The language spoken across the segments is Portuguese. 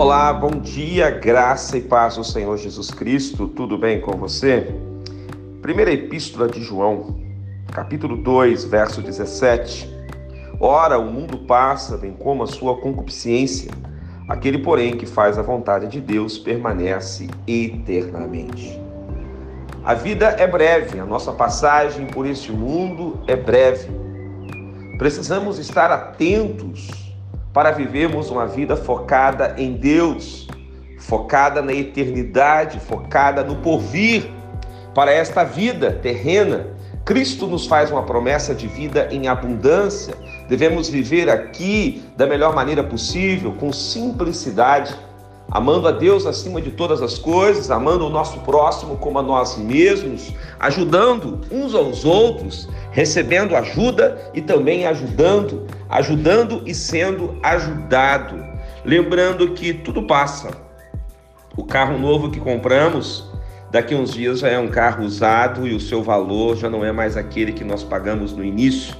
Olá, bom dia, graça e paz do Senhor Jesus Cristo, tudo bem com você? Primeira Epístola de João, capítulo 2, verso 17. Ora, o mundo passa, bem como a sua concupiscência, aquele, porém, que faz a vontade de Deus permanece eternamente. A vida é breve, a nossa passagem por este mundo é breve. Precisamos estar atentos para vivermos uma vida focada em Deus, focada na eternidade, focada no porvir. Para esta vida terrena, Cristo nos faz uma promessa de vida em abundância. Devemos viver aqui da melhor maneira possível, com simplicidade amando a Deus acima de todas as coisas, amando o nosso próximo como a nós mesmos, ajudando uns aos outros, recebendo ajuda e também ajudando, ajudando e sendo ajudado. Lembrando que tudo passa. O carro novo que compramos, daqui uns dias já é um carro usado e o seu valor já não é mais aquele que nós pagamos no início.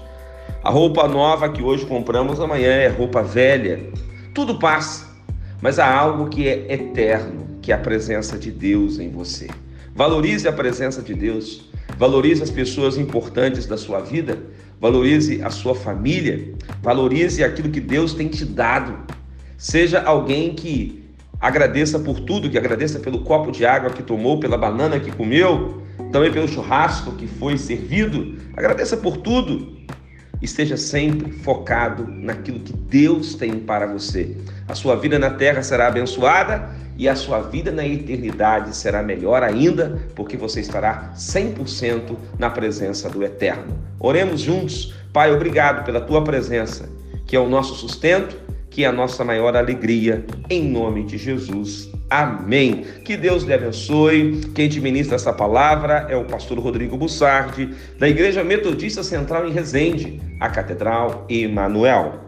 A roupa nova que hoje compramos amanhã é roupa velha. Tudo passa mas há algo que é eterno, que é a presença de Deus em você. Valorize a presença de Deus, valorize as pessoas importantes da sua vida, valorize a sua família, valorize aquilo que Deus tem te dado. Seja alguém que agradeça por tudo, que agradeça pelo copo de água que tomou, pela banana que comeu, também pelo churrasco que foi servido. Agradeça por tudo esteja sempre focado naquilo que Deus tem para você. A sua vida na terra será abençoada e a sua vida na eternidade será melhor ainda, porque você estará 100% na presença do Eterno. Oremos juntos. Pai, obrigado pela tua presença, que é o nosso sustento, que é a nossa maior alegria, em nome de Jesus. Amém. Que Deus lhe abençoe. Quem te ministra essa palavra é o pastor Rodrigo Bussardi, da Igreja Metodista Central em Resende, a Catedral Emanuel.